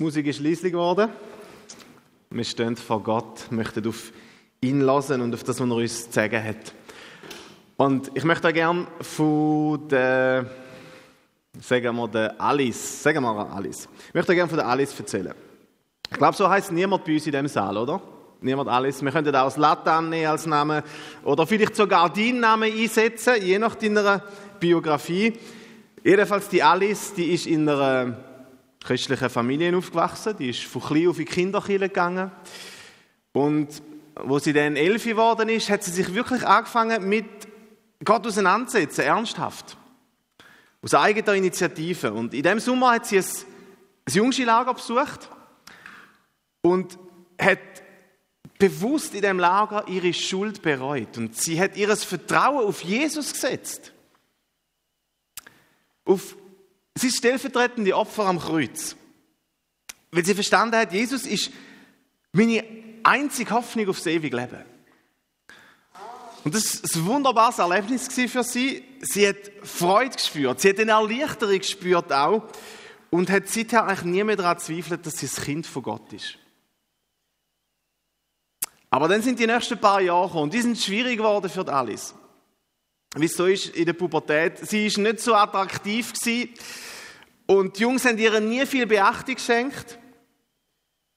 Musik ist leislich geworden. Wir stehen vor Gott, möchten auf ihn lassen und auf das, was er uns zu sagen hat. Und ich möchte gerne von der, sagen wir, der Alice, sagen wir Alice, ich möchte gerne von der Alice erzählen. Ich glaube, so heißt niemand bei uns in dem Saal, oder? Niemand Alice. Wir könnten auch das Latte nehmen als Name oder vielleicht sogar deinen Namen einsetzen, je nach deiner Biografie. Jedenfalls die Alice, die ist in einer christlichen Familie aufgewachsen. Die ist von klein auf in die Kinderkirche gegangen. Und wo sie dann elf geworden ist, hat sie sich wirklich angefangen mit Gott auseinanderzusetzen, ernsthaft. Aus eigener Initiative. Und in dem Sommer hat sie ein, ein Jungschi-Lager besucht und hat bewusst in dem Lager ihre Schuld bereut. Und sie hat ihr Vertrauen auf Jesus gesetzt. Auf Sie ist stellvertretende Opfer am Kreuz. Weil sie verstanden hat, Jesus ist meine einzige Hoffnung aufs ewige Leben. Und das war ein wunderbares Erlebnis für sie. Sie hat Freude gespürt, sie hat eine Erleichterung gespürt auch und hat seither eigentlich nie mehr daran zweifelt, dass sie das Kind von Gott ist. Aber dann sind die nächsten paar Jahre gekommen und die sind schwierig geworden für Alice wie es so ist in der Pubertät. Sie ist nicht so attraktiv gewesen. und die Jungs haben ihr nie viel Beachtung geschenkt.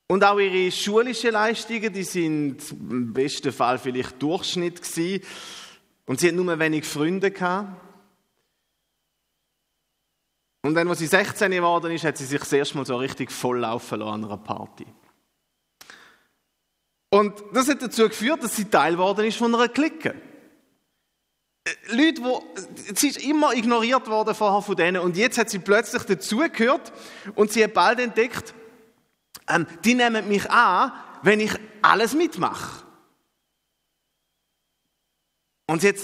Und auch ihre schulischen Leistungen, die sind im besten Fall vielleicht Durchschnitt gewesen. Und sie hat nur wenig Freunde gehabt. Und dann, als sie 16 geworden ist, hat sie sich das erste Mal so richtig volllaufen lassen an einer Party. Und das hat dazu geführt, dass sie Teil geworden ist von einer Clique. Leute, die, sie ist immer ignoriert worden vorher von denen und jetzt hat sie plötzlich dazugehört und sie hat bald entdeckt, ähm, die nehmen mich an, wenn ich alles mitmache. Und sie hat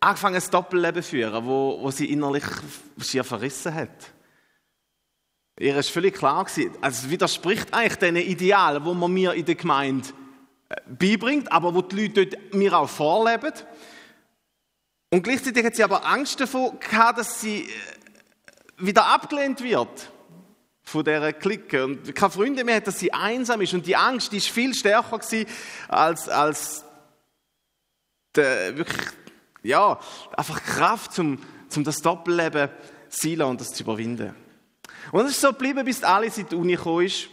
angefangen, ein Doppelleben zu führen, wo, wo sie innerlich schier verrissen hat. Ihr ist völlig klar gewesen, also es widerspricht eigentlich den Idealen, wo man mir in der Gemeinde äh, beibringt, aber wo die Leute dort mir auch vorleben. Und gleichzeitig hat sie aber Angst davor gehabt, dass sie äh, wieder abgelehnt wird von dieser Clique und keine Freunde mehr hat, dass sie einsam ist. Und die Angst die ist viel stärker gewesen als, als der, wirklich, ja, einfach Kraft, um, um das Doppelleben sein und das zu überwinden. Und es ist so geblieben, bis Alice in die Uni gekommen ist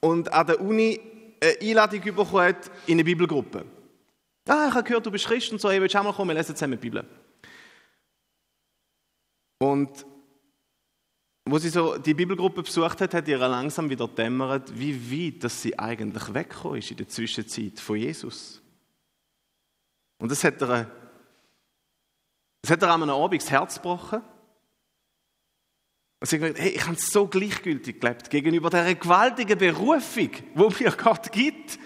und an der Uni eine Einladung bekommen hat in eine Bibelgruppe. Ah, ich habe gehört, du bist Christ und so, hey, willst du auch mal kommen, wir lesen zusammen die Bibel. Und wo sie so die Bibelgruppe besucht hat, hat ihr langsam wieder dämmert, wie weit dass sie eigentlich weggekommen ist in der Zwischenzeit von Jesus. Und das hat ihr, das hat ihr an einem Abend das Herz gebrochen. Und sie hat gesagt, hey, ich habe so gleichgültig gelebt gegenüber dieser gewaltigen Berufung, wo mir Gott gibt.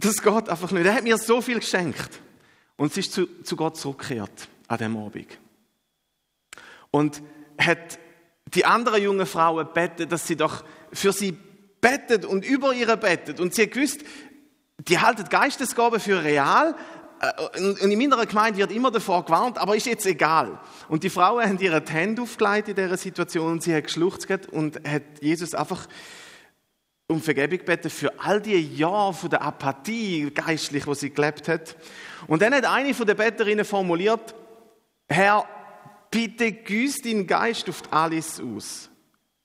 Das geht einfach nicht. Er hat mir so viel geschenkt. Und sie ist zu, zu Gott zurückgekehrt an dem Abend. Und hat die anderen jungen Frauen bettet, dass sie doch für sie bettet und über ihre bettet. Und sie hat gewusst, die halten Geistesgabe für real. Äh, und in meiner Gemeinde wird immer davor gewarnt, aber ist jetzt egal. Und die Frauen haben ihre Hände aufgelegt in dieser Situation und sie hat geschluchzt und hat Jesus einfach um Vergebung beten für all die Jahre von der Apathie geistlich, wo sie gelebt hat. Und dann hat eine von den Betterinnen formuliert, Herr, bitte güß deinen Geist auf Alice aus.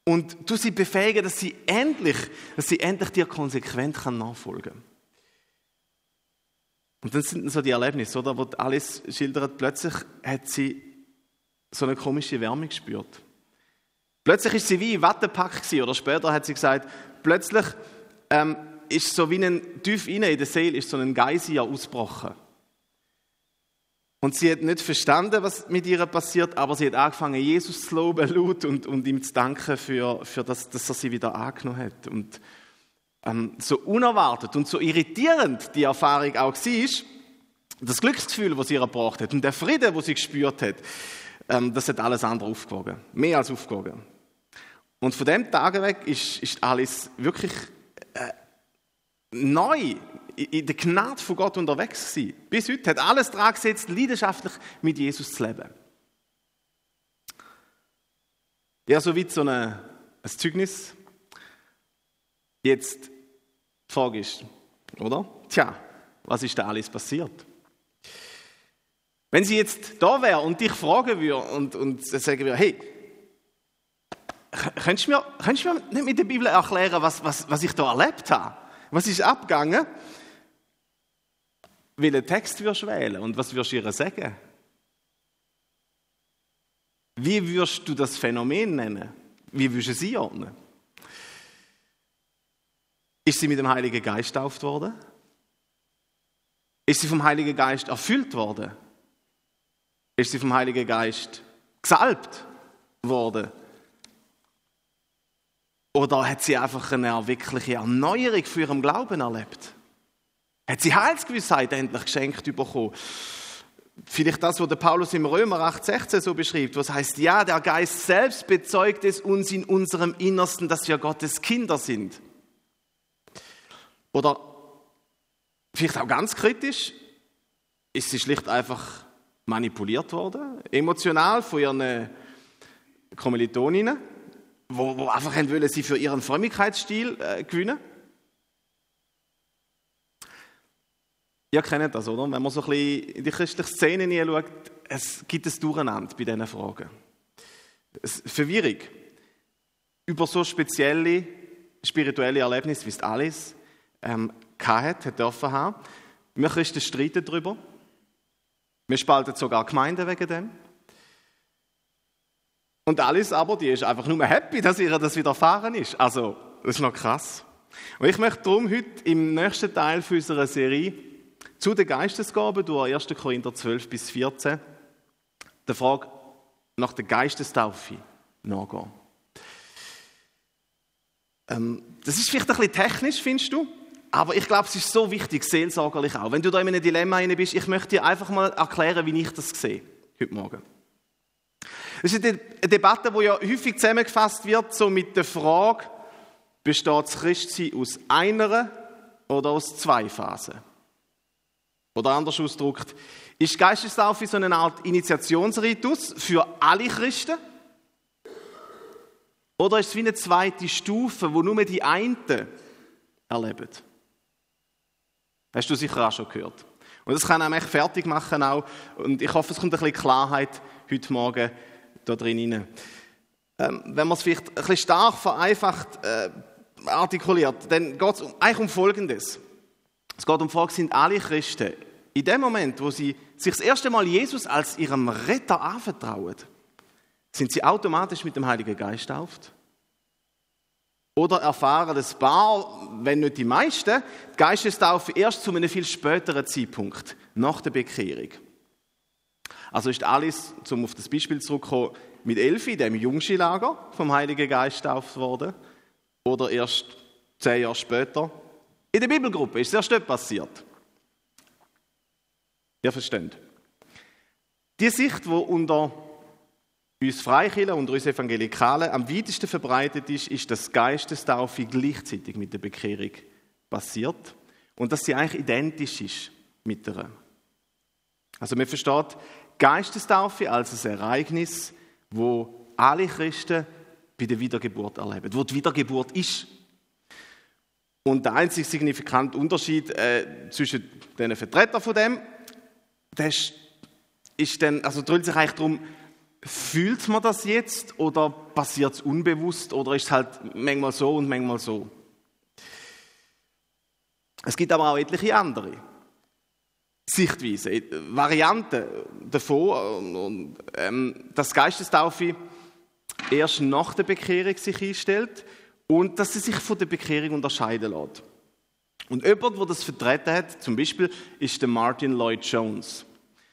Und du sie befähigen, dass sie endlich, dass sie endlich dir konsequent kann nachfolgen kann. Und dann sind so die Erlebnisse, oder? Wo Alice schildert, plötzlich hat sie so eine komische Wärme gespürt. Plötzlich ist sie wie im Wattepack oder später hat sie gesagt, plötzlich ähm, ist so wie ein tief in der Seele ist so ein Geysir ausgebrochen. Und sie hat nicht verstanden, was mit ihr passiert, aber sie hat angefangen, Jesus zu loben laut und, und ihm zu danken für, für das, dass er sie wieder angenommen hat. Und ähm, so unerwartet und so irritierend die Erfahrung auch war, das Glücksgefühl, das sie ihr hat und der Friede, wo sie gespürt hat, ähm, das hat alles andere aufgewogen. Mehr als aufgewogen. Und von dem Tag weg ist, ist Alice wirklich äh, neu in der Gnade von Gott unterwegs gewesen. Bis heute hat alles daran gesetzt, leidenschaftlich mit Jesus zu leben. Ja, so wie so eine, ein Zeugnis Jetzt, die Frage ist, oder? Tja, was ist da alles passiert? Wenn sie jetzt da wäre und dich fragen würde und, und sagen würde, hey, könntest du mir, könntest du mir nicht mit der Bibel erklären, was, was, was ich da erlebt habe? Was ist abgegangen? Welchen Text wirst du wählen und was wirst du ihr sagen? Wie würdest du das Phänomen nennen? Wie würdest du es einordnen? Ist sie mit dem Heiligen Geist getauft worden? Ist sie vom Heiligen Geist erfüllt worden? Ist sie vom Heiligen Geist gesalbt worden? Oder hat sie einfach eine wirkliche Erneuerung für ihren Glauben erlebt? Hat sie Heilsgewissheit endlich geschenkt bekommen? Vielleicht das, was der Paulus im Römer 8,16 so beschreibt, was heißt, ja, der Geist selbst bezeugt es uns in unserem Innersten, dass wir Gottes Kinder sind. Oder vielleicht auch ganz kritisch, ist sie schlicht einfach manipuliert worden, emotional von ihren Kommilitoninnen, wo, wo einfach wollen, sie für ihren Frömmigkeitsstil äh, gewinnen. Ihr kennt das, oder? Wenn man so ein bisschen in die christliche Szene hineinschaut, es gibt ein Durcheinander bei diesen Fragen. Es Verwirrung über so spezielle spirituelle Erlebnisse, wie es alles ähm, hatte, hat dürfen haben. Wir Christen streiten darüber. Wir spalten sogar Gemeinden wegen dem. Und Alice aber, die ist einfach nur happy, dass ihr das widerfahren ist. Also, das ist noch krass. Und ich möchte darum heute im nächsten Teil unserer Serie zu den Geistesgaben durch 1. Korinther 12 bis 14 der Frage nach der Geistestaufe nachgehen. Ähm, das ist vielleicht ein bisschen technisch, findest du? Aber ich glaube, es ist so wichtig, seelsorgerlich auch. Wenn du da in einem Dilemma bist, ich möchte dir einfach mal erklären, wie ich das sehe, heute Morgen. Das ist eine Debatte, die ja häufig zusammengefasst wird, so mit der Frage, besteht das Christsein aus einer oder aus zwei Phasen? Oder anders ausgedrückt, ist Geistestaufe so eine Art Initiationsritus für alle Christen? Oder ist es wie eine zweite Stufe, wo nur die einen erleben? Hast du sicher auch schon gehört. Und das kann einem echt fertig machen auch. Und ich hoffe, es kommt ein bisschen Klarheit heute Morgen da drin. Ähm, wenn man es vielleicht ein bisschen stark vereinfacht äh, artikuliert, dann geht es eigentlich um Folgendes. Es geht um Frage, sind alle Christen in dem Moment, wo sie sich das erste Mal Jesus als ihrem Retter anvertrauen, sind sie automatisch mit dem Heiligen Geist tauft? Oder erfahren das Paar, wenn nicht die meisten, die Geistestaufe erst zu einem viel späteren Zeitpunkt, nach der Bekehrung? Also ist Alice, um auf das Beispiel zurückzukommen, mit Elfi in dem Jungschi-Lager vom Heiligen Geist getauft worden? Oder erst zehn Jahre später? In der Bibelgruppe ist erst dort passiert. Ihr versteht. Die Sicht, die unter uns Freikirchen und uns Evangelikalen am weitesten verbreitet ist, ist, dass Geistestaufe gleichzeitig mit der Bekehrung passiert und dass sie eigentlich identisch ist mit der. Also man versteht Geistestaufe als ein Ereignis, wo alle Christen bei der Wiedergeburt erleben, wo die Wiedergeburt ist. Und der einzige signifikante Unterschied äh, zwischen den Vertretern von dem das ist dann, also dreht sich eigentlich darum, fühlt man das jetzt oder passiert es unbewusst oder ist es halt manchmal so und manchmal so? Es gibt aber auch etliche andere Sichtweisen, Varianten davon, und, ähm, dass Geistestaufe erst nach der Bekehrung sich einstellt und dass sie sich von der Bekehrung unterscheiden lässt. Und jemand, der das vertreten hat, zum Beispiel, ist der Martin Lloyd Jones.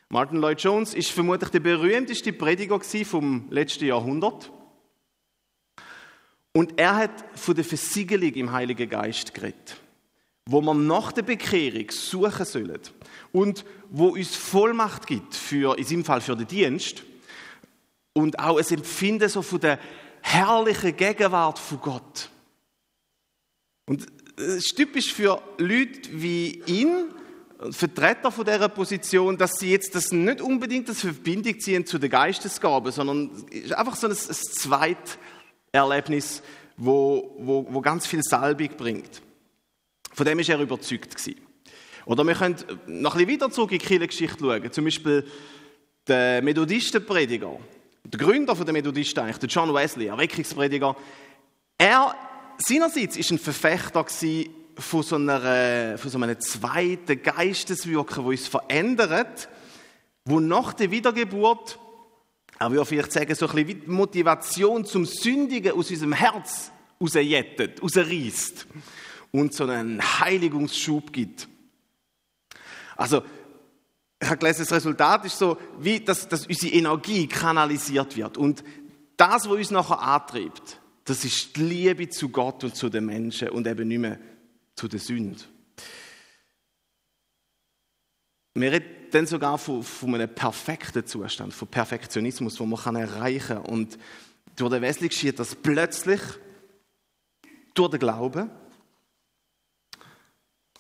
Martin Lloyd Jones ist vermutlich der berühmteste Prediger vom letzten Jahrhundert. Und er hat von der Versiegelung im Heiligen Geist geredet, wo man nach der Bekehrung suchen sollen und wo uns Vollmacht gibt für, in seinem Fall für den Dienst und auch ein Empfinden so von der herrlichen Gegenwart von Gott. Und es ist typisch für Leute wie ihn, Vertreter von dieser Position, dass sie jetzt das nicht unbedingt als Verbindung ziehen zu der Geistesgabe, sondern es ist einfach so ein, ein Zweiterlebnis, wo, wo, wo ganz viel Salbung bringt. Von dem ist er überzeugt. Oder wir können noch ein bisschen weiter zurück in die Kirchengeschichte schauen. Zum Beispiel der Methodistenprediger, der Gründer der Methodisten eigentlich, der John Wesley, Erweckungsprediger. Er seinerseits ist ein Verfechter von so, einer, von so einem zweiten Geisteswirken, wo uns verändert, wo nach der Wiedergeburt, er würde vielleicht sagen, so ein bisschen Motivation zum Sündigen aus unserem Herz rausjettet, rausreißt und so einen Heiligungsschub gibt. Also, ich habe gelesen, das Resultat ist so, wie dass, dass unsere Energie kanalisiert wird. Und das, was uns nachher antreibt, das ist die Liebe zu Gott und zu den Menschen und eben nicht mehr zu der Sünde. Wir reden dann sogar von, von einem perfekten Zustand, von Perfektionismus, den man erreichen kann. Und durch den Wesley geschieht das plötzlich durch den Glauben.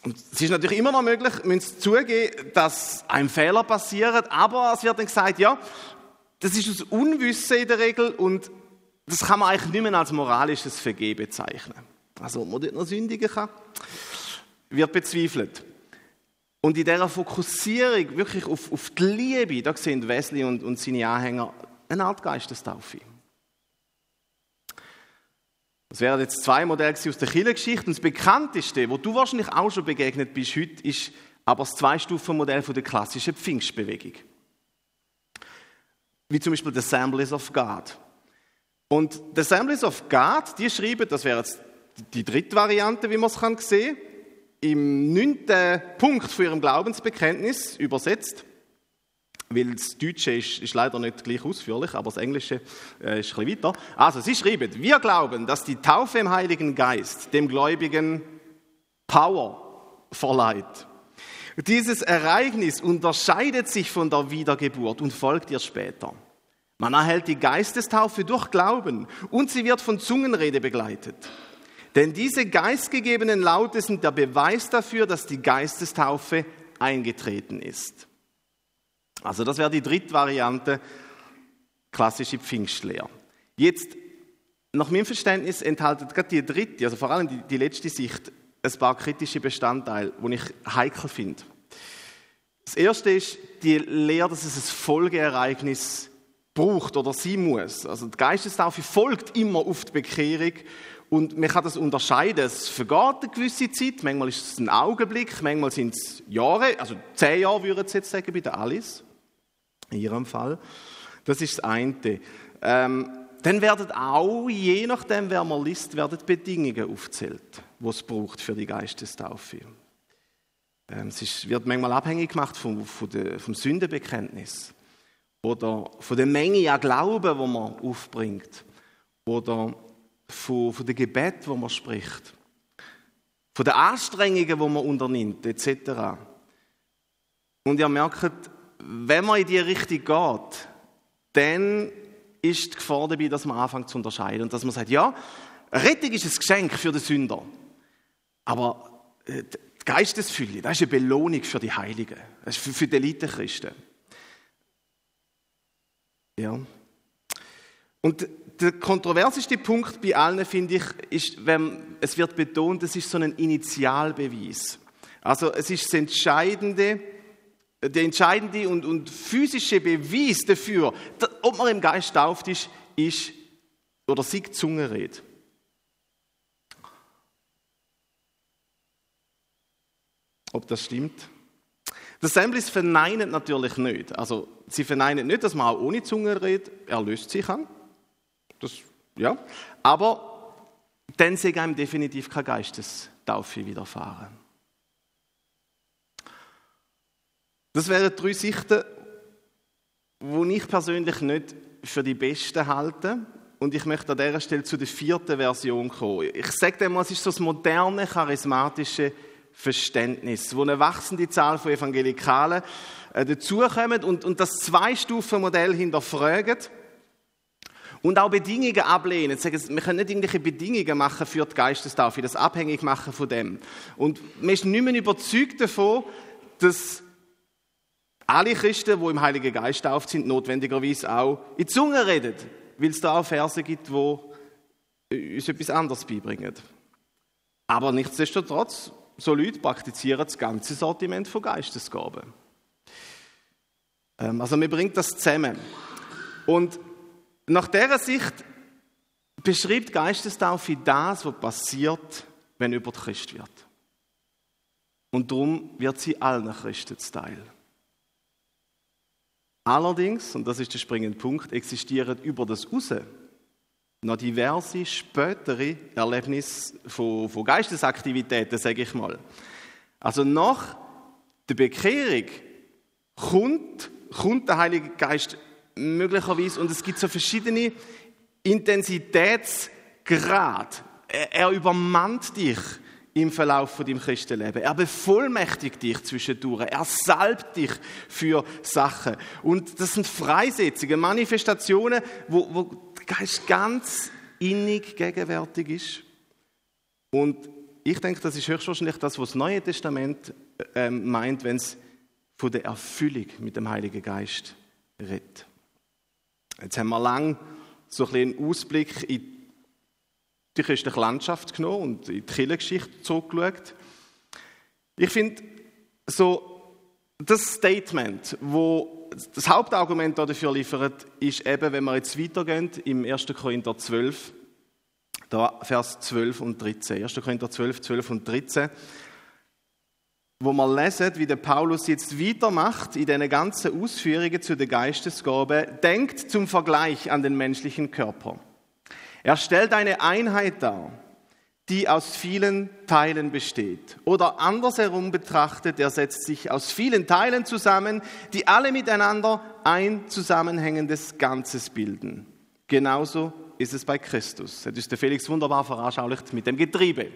Und es ist natürlich immer noch möglich, müssen zugeben, dass ein Fehler passiert, aber es wird dann gesagt, ja, das ist aus Unwissen in der Regel und das kann man eigentlich nicht mehr als moralisches Vergehen bezeichnen. Also, ob man dort noch sündigen kann, wird bezweifelt. Und in dieser Fokussierung wirklich auf, auf die Liebe, da sehen Wesley und, und seine Anhänger eine Art Geistestaufe. Das wären jetzt zwei Modelle aus der Kirchengeschichte. Und das bekannteste, wo du wahrscheinlich auch schon begegnet bist heute, ist aber das Zwei-Stufen-Modell der klassischen Pfingstbewegung. Wie zum Beispiel The Assemblies of God. Und The Assemblies of God, die schreiben, das wäre jetzt die dritte Variante, wie man es kann sehen, im neunten Punkt von ihrem Glaubensbekenntnis übersetzt, weil das Deutsche ist, ist, leider nicht gleich ausführlich, aber das Englische äh, ist ein bisschen weiter. Also, sie schreiben, wir glauben, dass die Taufe im Heiligen Geist dem Gläubigen Power verleiht. Dieses Ereignis unterscheidet sich von der Wiedergeburt und folgt ihr später. Man erhält die Geistestaufe durch Glauben und sie wird von Zungenrede begleitet. Denn diese geistgegebenen Laute sind der Beweis dafür, dass die Geistestaufe eingetreten ist. Also das wäre die dritte Variante, klassische Pfingstlehre. Jetzt, nach meinem Verständnis enthält gerade die dritte, also vor allem die, die letzte Sicht, ein paar kritische Bestandteile, die ich heikel finde. Das erste ist die Lehre, dass es ein Folgeereignis braucht oder sein muss. Also die Geistestaufe folgt immer auf die Bekehrung und man kann das unterscheiden. Es vergeht eine gewisse Zeit, manchmal ist es ein Augenblick, manchmal sind es Jahre, also zehn Jahre würde ich jetzt sagen bei der Alice, in ihrem Fall. Das ist das eine. Ähm, dann werden auch, je nachdem, wer man liest, werden Bedingungen aufgezählt, die es braucht für die Geistestaufe. Ähm, es ist, wird manchmal abhängig gemacht vom, vom, vom Sündenbekenntnis oder von der Menge an Glauben, wo man aufbringt, oder von, von dem Gebet, wo man spricht, von den Anstrengungen, wo man unternimmt, etc. Und ihr merkt, wenn man in die Richtung geht, dann ist die Gefahr dabei, dass man anfängt zu unterscheiden und dass man sagt, ja, Rettung ist ein Geschenk für den Sünder, aber äh, die Geistesfülle, das ist eine Belohnung für die Heiligen, das ist für, die Elite-Christen. Ja. Und der kontroverseste Punkt bei allen, finde ich, ist, wenn es wird betont, es ist so ein Initialbeweis. Also es ist das Entscheidende, der entscheidende und, und physische Beweis dafür, ob man im Geist tauft ist, ist oder sie Zungenrede. Ob das stimmt? Das Assemblies verneinen natürlich nicht. Also, sie verneinen nicht, dass man auch ohne Zungenrede erlöst sich kann. Das, ja. Aber dann sehe einem definitiv keine Geistestaufe widerfahren. Das wären drei Sichten, die ich persönlich nicht für die besten halte. Und ich möchte an dieser Stelle zu der vierten Version kommen. Ich sage dem mal, es ist so das moderne, charismatische Verständnis, wo eine wachsende Zahl von Evangelikalen äh, dazukommen und, und das Zwei-Stufen-Modell hinterfragen und auch Bedingungen ablehnen. Sagen, wir können nicht irgendwelche Bedingungen machen für die Geistestaufe, das abhängig machen von dem. Und man ist nicht mehr überzeugt davon, dass alle Christen, die im Heiligen Geist tauft sind, notwendigerweise auch in Zunge reden, weil es da auch Verse gibt, wo uns etwas anderes beibringen. Aber nichtsdestotrotz, so Leute praktizieren das ganze Sortiment von Geistesgaben. Ähm, also man bringt das zusammen. Und nach dieser Sicht beschreibt Geistestaufe das, was passiert, wenn über Christ wird. Und darum wird sie allen Christen Teil. Allerdings, und das ist der springende Punkt, existieren über das Raus noch diverse spätere Erlebnisse von, von Geistesaktivitäten, sage ich mal. Also nach der Bekehrung kommt, kommt der Heilige Geist möglicherweise, und es gibt so verschiedene Intensitätsgrade. Er, er übermannt dich im Verlauf von deinem Christenleben. Er bevollmächtigt dich zwischendurch. Er salbt dich für Sachen. Und das sind Freisetzungen, Manifestationen, wo, wo der Geist ganz innig gegenwärtig ist. Und ich denke, das ist höchstwahrscheinlich das, was das Neue Testament äh, meint, wenn es von der Erfüllung mit dem Heiligen Geist redet. Jetzt haben wir lang so ein einen Ausblick in die christliche Landschaft genommen und in die Kirchengeschichte zurückgeschaut. Ich finde, so das Statement, wo das Hauptargument dafür liefert, ist eben, wenn wir jetzt weitergehen, im 1. Korinther 12, da Vers 12 und 13. 1. Korinther 12, 12 und 13 wo wir lesen, wie der Paulus jetzt weitermacht in den ganzen Ausführungen zu der Geistesgabe, denkt zum Vergleich an den menschlichen Körper. Er stellt eine Einheit dar, die aus vielen Teilen besteht. Oder andersherum betrachtet, er setzt sich aus vielen Teilen zusammen, die alle miteinander ein zusammenhängendes Ganzes bilden. Genauso ist es bei Christus. Das ist der Felix wunderbar veranschaulicht mit dem Getriebe.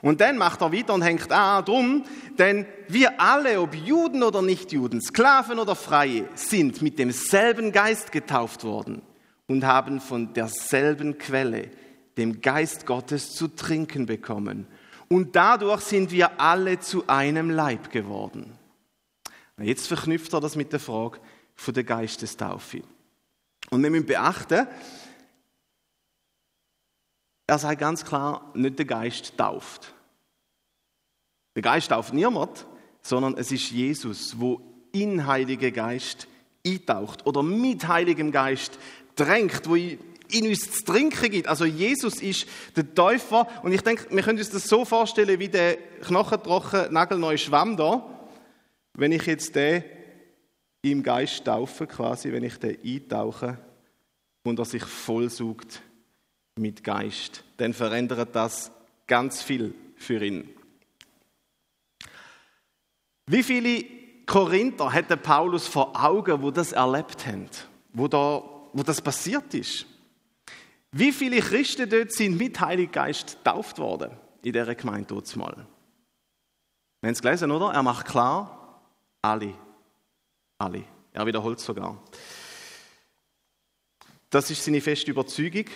Und dann macht er weiter und hängt an drum, denn wir alle, ob Juden oder Nichtjuden, Sklaven oder Freie, sind mit demselben Geist getauft worden und haben von derselben Quelle, dem Geist Gottes, zu trinken bekommen. Und dadurch sind wir alle zu einem Leib geworden. Jetzt verknüpft er das mit der Frage von der Geistestaufe. Und wir müssen beachten, er sagt ganz klar, nicht der Geist tauft. Der Geist tauft niemand, sondern es ist Jesus, wo in Heiligen Geist eintaucht oder mit Heiligem Geist drängt, wo in uns zu trinken gibt. Also Jesus ist der Täufer und ich denke, wir können uns das so vorstellen wie der knochentrocken, nagelneue Schwamm da. Wenn ich jetzt den im Geist taufe, quasi, wenn ich den eintauche und er sich vollsucht mit Geist, dann verändert das ganz viel für ihn. Wie viele Korinther hätte Paulus vor Augen, wo das erlebt haben, wo, da, wo das passiert ist? Wie viele Christen dort sind mit Heiligen Geist getauft worden in dieser Gemeinde dort mal? Wir haben es gelesen, oder? Er macht klar, alle. Alle. Er wiederholt sogar. Das ist seine feste Überzeugung.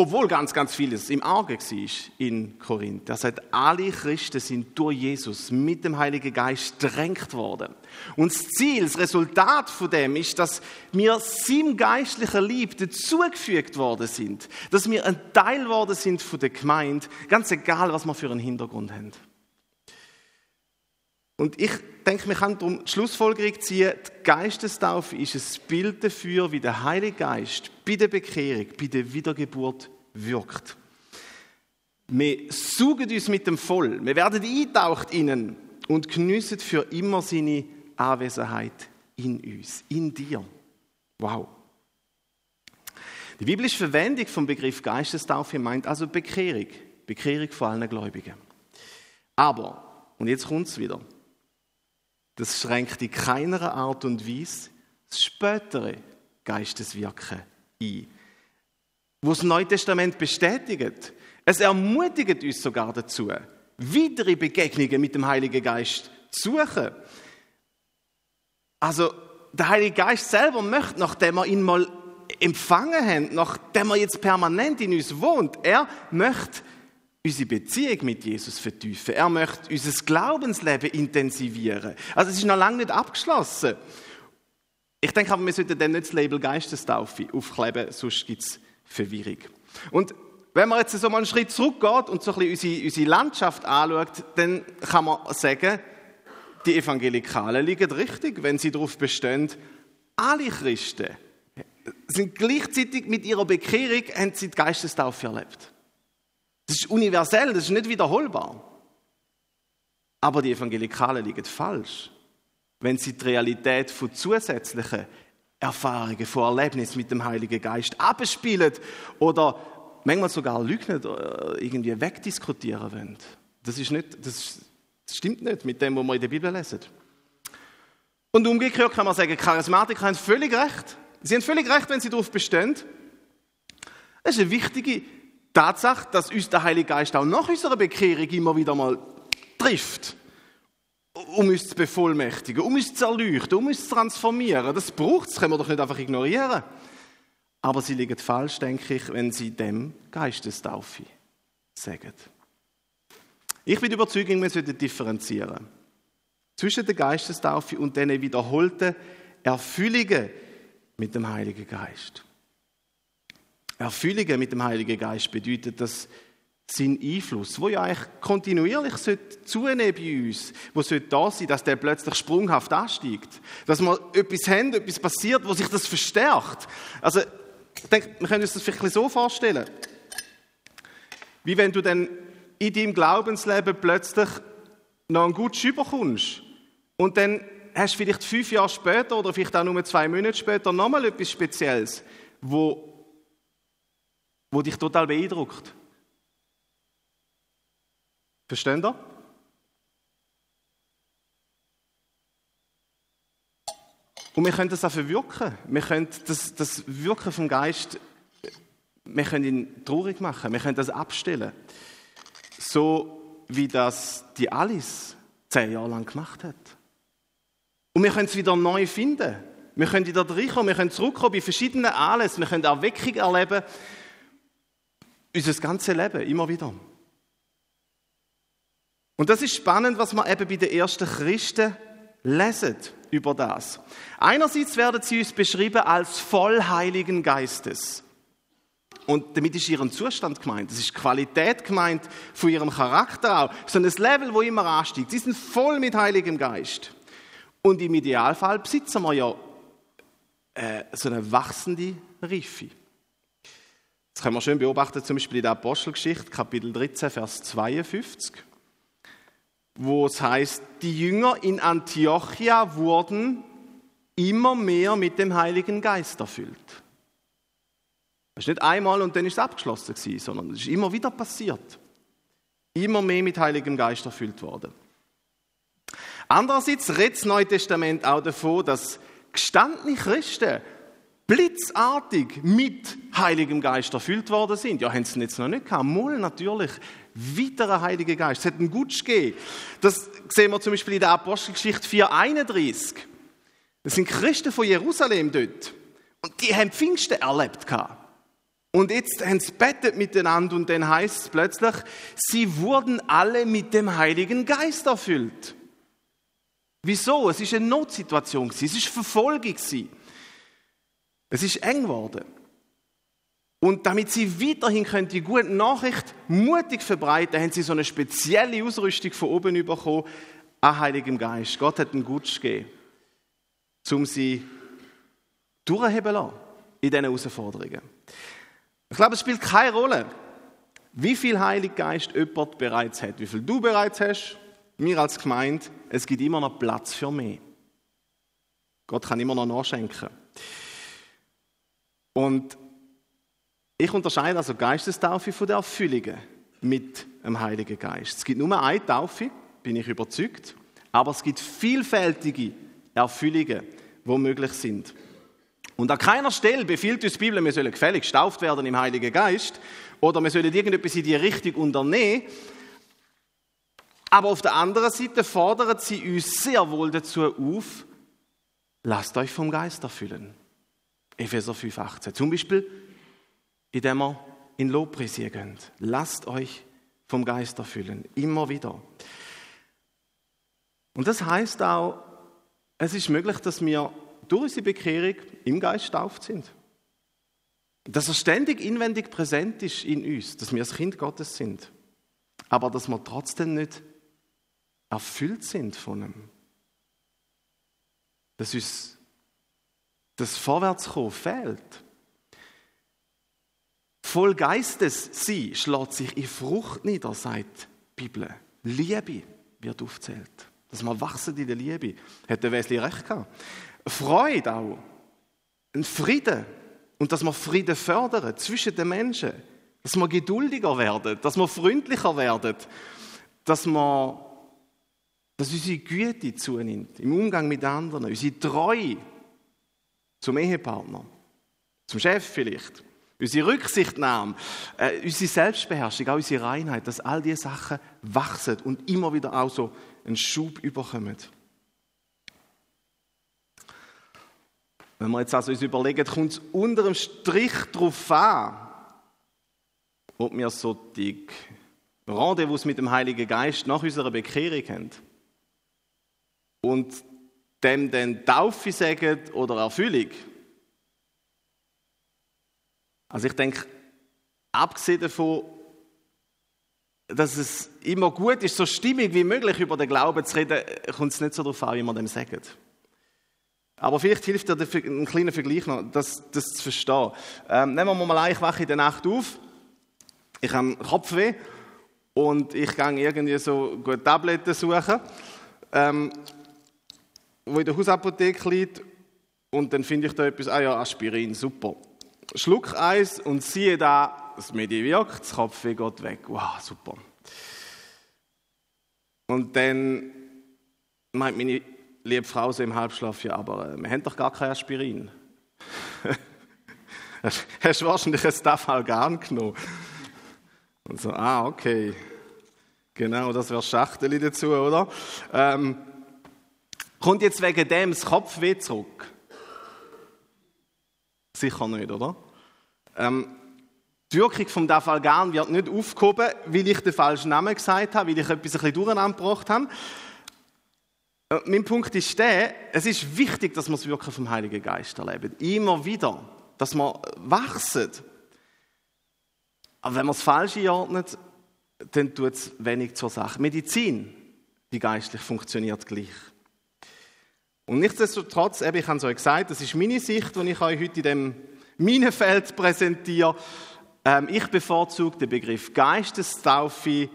Obwohl ganz, ganz vieles im Arge war in Korinth. Er sagt, alle Christen sind durch Jesus mit dem Heiligen Geist drängt worden. Und das Ziel, das Resultat von dem ist, dass wir seinem geistlichen Lieb dazugefügt worden sind. Dass wir ein Teil worden sind von der Gemeinde, ganz egal, was wir für einen Hintergrund haben. Und ich denke, wir können darum die Schlussfolgerung ziehen, die Geistestaufe ist ein Bild dafür, wie der Heilige Geist bei der Bekehrung, bei der Wiedergeburt wirkt. Wir suchen uns mit dem voll, wir werden eintaucht innen und geniessen für immer seine Anwesenheit in uns, in dir. Wow. Die biblische Verwendung vom Begriff Geistestaufe meint also Bekehrung, Bekehrung vor allen Gläubigen. Aber, und jetzt kommt es wieder, das schränkt in keiner Art und Weise das spätere Geisteswirken ein. Wo das Neue Testament bestätigt. Es ermutigt uns sogar dazu, weitere Begegnungen mit dem Heiligen Geist zu suchen. Also, der Heilige Geist selber möchte, nachdem wir ihn mal empfangen haben, nachdem er jetzt permanent in uns wohnt, er möchte unsere Beziehung mit Jesus vertiefen. Er möchte unser Glaubensleben intensivieren. Also es ist noch lange nicht abgeschlossen. Ich denke aber, wir sollten dem nicht das Label Geistestaufe aufkleben, sonst gibt es Verwirrung. Und wenn man jetzt so mal einen Schritt zurückgeht und so ein bisschen unsere, unsere Landschaft anschaut, dann kann man sagen, die Evangelikalen liegen richtig, wenn sie darauf bestehen, alle Christen sind gleichzeitig mit ihrer Bekehrung haben sie die Geistestaufe erlebt. Das ist universell, das ist nicht wiederholbar. Aber die Evangelikalen liegen falsch, wenn sie die Realität von zusätzlichen Erfahrungen, von Erlebnissen mit dem Heiligen Geist abspielen oder manchmal sogar lügen oder irgendwie wegdiskutieren wollen. Das, ist nicht, das stimmt nicht mit dem, was wir in der Bibel lesen. Und umgekehrt kann man sagen, Charismatiker haben völlig recht. Sie haben völlig recht, wenn sie darauf bestehen. Es ist eine wichtige Tatsache, dass uns der Heilige Geist auch nach unserer Bekehrung immer wieder mal trifft, um uns zu bevollmächtigen, um uns zu erleuchten, um uns zu transformieren. Das braucht es, können wir doch nicht einfach ignorieren. Aber sie liegen falsch, denke ich, wenn sie dem Geistestaufe sagen. Ich bin überzeugt, wir sollten differenzieren zwischen der Geistestaufe und den wiederholten Erfüllungen mit dem Heiligen Geist. Erfüllungen mit dem Heiligen Geist bedeutet, dass sein Einfluss, wo ja eigentlich kontinuierlich zunehmen bei uns, wo sollte da sein, dass der plötzlich sprunghaft ansteigt, dass wir etwas haben, etwas passiert, wo sich das verstärkt. Also ich denke, wir können uns das vielleicht so vorstellen, wie wenn du dann in deinem Glaubensleben plötzlich noch einen guten Schüber kommst und dann hast du vielleicht fünf Jahre später oder vielleicht auch nur zwei Monate später nochmal etwas Spezielles, wo, wo dich total beeindruckt. Versteht ihr? Und wir können das auch verwirken. Wir können das, das Wirken vom Geist, wir können ihn traurig machen, wir können das abstellen. So wie das die Alice zehn Jahre lang gemacht hat. Und wir können es wieder neu finden. Wir können wieder reinkommen, wir können zurückkommen bei verschiedenen Anlässen, wir können Erweckung erleben. Unser ganzes Leben, immer wieder. Und das ist spannend, was wir eben bei den ersten Christen lesen über das. Einerseits werden sie uns beschrieben als voll Heiligen Geistes. Und damit ist ihren Zustand gemeint. Das ist Qualität gemeint von ihrem Charakter auch. So ein Level, wo immer ansteigt. Sie sind voll mit Heiligem Geist. Und im Idealfall besitzen wir ja äh, so eine wachsende Reife. Das können wir schön beobachten, zum Beispiel in der Apostelgeschichte, Kapitel 13, Vers 52, wo es heißt, die Jünger in Antiochia wurden immer mehr mit dem Heiligen Geist erfüllt. Das ist nicht einmal und dann ist es abgeschlossen gewesen, sondern es ist immer wieder passiert. Immer mehr mit Heiligem Geist erfüllt worden. Andererseits redet das Neue Testament auch davon, dass gestandene Christen blitzartig mit Heiligem Geist erfüllt worden sind. Ja, haben sie jetzt noch nicht gehabt. Moll natürlich. Weiterer Heiliger Geist. Es hat einen Gutsch gegeben. Das sehen wir zum Beispiel in der Apostelgeschichte 4,31. Das sind Christen von Jerusalem dort. Und die haben Pfingsten erlebt gehabt. Und jetzt haben sie bettet miteinander und dann heißt es plötzlich, sie wurden alle mit dem Heiligen Geist erfüllt. Wieso? Es ist eine Notsituation, es ist Verfolgung. Es ist eng geworden. Und damit sie weiterhin können die gute Nachricht mutig verbreiten, haben sie so eine spezielle Ausrüstung von oben bekommen an Heiligem Geist. Gott hat einen Gutsch gegeben, um sie durchheben lassen in diesen Herausforderungen. Ich glaube, es spielt keine Rolle, wie viel Heiliger Geist jemand bereits hat, wie viel du bereits hast, wir als Gemeinde, es gibt immer noch Platz für mehr. Gott kann immer noch nachschenken. Und ich unterscheide also Geistestaufe von der Erfüllung mit dem Heiligen Geist. Es gibt nur eine Taufe, bin ich überzeugt, aber es gibt vielfältige Erfüllungen, die möglich sind. Und an keiner Stelle befiehlt uns die Bibel, wir sollen gefällig getauft werden im Heiligen Geist oder wir sollen irgendetwas in die Richtung unternehmen, aber auf der anderen Seite fordert sie uns sehr wohl dazu auf, lasst euch vom Geist erfüllen. Epheser 5,18. Zum Beispiel, indem ihr in Lobpreis gehen. Lasst euch vom Geist erfüllen. Immer wieder. Und das heißt auch, es ist möglich, dass wir durch unsere Bekehrung im Geist getauft sind. Dass er ständig inwendig präsent ist in uns, dass wir das Kind Gottes sind. Aber dass wir trotzdem nicht erfüllt sind von ihm. Dass uns das Vorwärtskommen fehlt. Voll Geistes sie schlägt sich in Frucht nieder, sagt die Bibel. Liebe wird aufzählt. Dass wir wachsen in der Liebe. Hat der Wesley recht gehabt. Freude auch. Ein Frieden. Und dass wir Frieden fördern zwischen den Menschen. Dass wir geduldiger werden. Dass wir freundlicher werden. Dass wir dass unsere Güte zunimmt im Umgang mit anderen, unsere Treue zum Ehepartner, zum Chef vielleicht, unsere Rücksichtnahme, äh, unsere Selbstbeherrschung, auch unsere Reinheit, dass all diese Sachen wachsen und immer wieder auch so einen Schub überkommen. Wenn wir jetzt also uns überlegen, kommt es unter dem Strich darauf an, ob wir so die Rendezvous mit dem Heiligen Geist nach unserer Bekehrung haben. Und dem dann Taufe sagen oder Erfüllung. Also ich denke, abgesehen davon, dass es immer gut ist, so stimmig wie möglich über den Glauben zu reden, kommt es nicht so darauf an, wie man dem sagt. Aber vielleicht hilft dir ein kleiner Vergleich noch, das, das zu verstehen. Ähm, nehmen wir mal ich wache in der Nacht auf, ich habe Kopfweh und ich gehe irgendwie so gut Tabletten suchen, ähm, wo in der Hausapotheke liegt und dann finde ich da etwas, ah ja, Aspirin, super. Schluck eins und siehe da, das Medi wirkt, das Kopfweh geht weg. Wow, super. Und dann meint meine liebe Frau so im Halbschlaf, ja, aber äh, wir haben doch gar kein Aspirin. Hast du wahrscheinlich ein Stafalgan genommen? Und so, ah, okay. Genau, das wäre Schachtel dazu, oder? Ähm, kommt jetzt wegen dem das Kopfweh zurück? Sicher nicht, oder? Ähm, die Wirkung vom Dafalgan wird nicht aufgehoben, weil ich den falschen Namen gesagt habe, weil ich etwas ein bisschen durcheinander gebracht habe. Äh, mein Punkt ist der, es ist wichtig, dass wir das Wirken vom Heiligen Geist erleben. Immer wieder. Dass wir wachsen. Aber wenn man es falsch einordnet, dann tut es wenig zur Sache. Medizin, die geistlich funktioniert gleich. Und nichtsdestotrotz, eben, ich habe es euch gesagt, das ist meine Sicht, die ich euch heute in dem Minenfeld präsentiere. Ähm, ich bevorzuge den Begriff Geistestaufe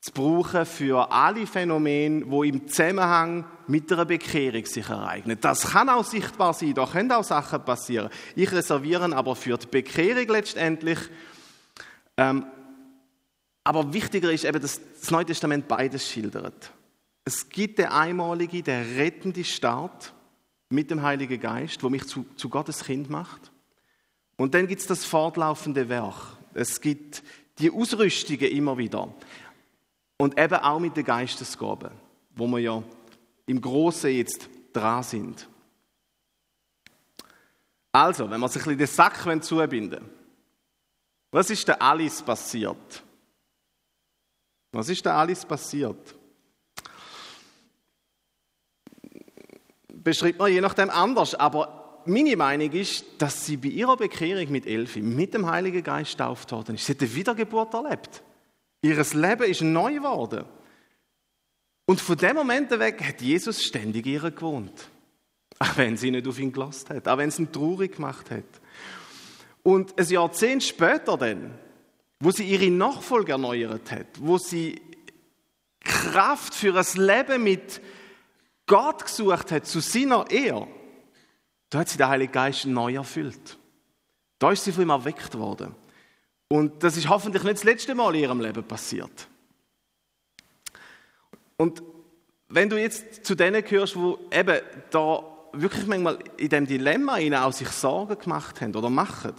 zu brauchen für alle Phänomene, die im Zusammenhang mit einer Bekehrung sich ereignen. Das kann auch sichtbar sein, da können auch Sachen passieren. Ich reserviere aber für die Bekehrung letztendlich. Ähm, aber wichtiger ist eben, dass das Neue Testament beides schildert. Es gibt den einmaligen, der rettende Start mit dem Heiligen Geist, wo mich zu, zu Gottes Kind macht. Und dann gibt es das fortlaufende Werk. Es gibt die Ausrüstungen immer wieder. Und eben auch mit den Geistesgaben, wo wir ja im Großen jetzt dran sind. Also, wenn wir sich ein bisschen den Sack zubinden was ist da alles passiert? Was ist da alles passiert? Beschreibt man je nachdem anders. Aber meine Meinung ist, dass sie bei ihrer Bekehrung mit Elfi mit dem Heiligen Geist tauft worden ist. Sie hat eine Wiedergeburt erlebt. Ihr Leben ist neu geworden. Und von dem Moment weg hat Jesus ständig ihr gewohnt. Auch wenn sie nicht auf ihn gelassen hat, auch wenn es ihn traurig gemacht hat. Und ein Jahrzehnt später dann, wo sie ihre Nachfolge erneuert hat, wo sie Kraft für ein Leben mit Gott gesucht hat zu seiner Ehe, da hat sie der Heilige Geist neu erfüllt. Da ist sie von ihm erweckt worden. Und das ist hoffentlich nicht das letzte Mal in ihrem Leben passiert. Und wenn du jetzt zu denen gehörst, wo eben da wirklich manchmal in dem Dilemma ihnen auch sich Sorgen gemacht haben oder machen,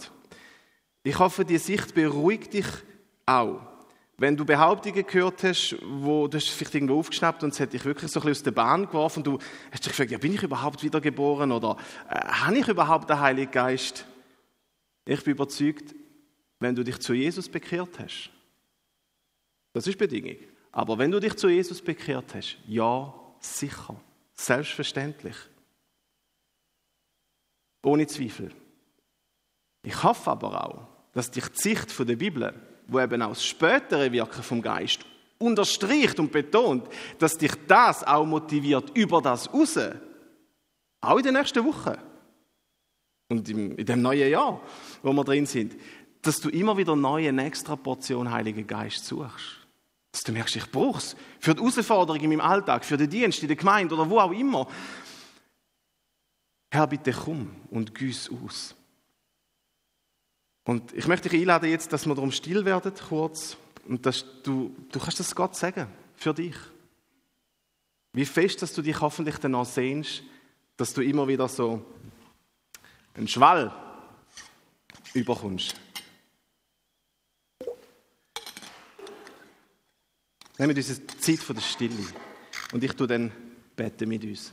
ich hoffe, die Sicht beruhigt dich auch. Wenn du Behauptungen gehört hast, wo du hast vielleicht irgendwo aufgeschnappt und es hat dich wirklich so ein bisschen aus der Bahn geworfen und du hast dich gefragt, ja, bin ich überhaupt wiedergeboren oder äh, habe ich überhaupt den Heiligen Geist? Ich bin überzeugt, wenn du dich zu Jesus bekehrt hast, das ist Bedingung. Aber wenn du dich zu Jesus bekehrt hast, ja, sicher, selbstverständlich, ohne Zweifel. Ich hoffe aber auch, dass dich die Sicht der Bibel, wo eben auch das spätere Wirken vom Geist unterstreicht und betont, dass dich das auch motiviert über das raus. Auch in den nächsten Wochen. Und in dem neuen Jahr, wo wir drin sind. Dass du immer wieder neue, extra Portion Heiligen Geist suchst. Dass du merkst, ich brauche es. Für die Herausforderung in meinem Alltag, für den Dienst in der Gemeinde oder wo auch immer. Herr, bitte komm und güss aus. Und ich möchte dich einladen jetzt, dass wir darum still werden, kurz. Und dass du, du kannst das Gott sagen, für dich. Wie fest, dass du dich hoffentlich danach sehnst, dass du immer wieder so einen Schwall überkommst. Nehmen wir diese Zeit von der Stille und ich tue dann beten mit uns.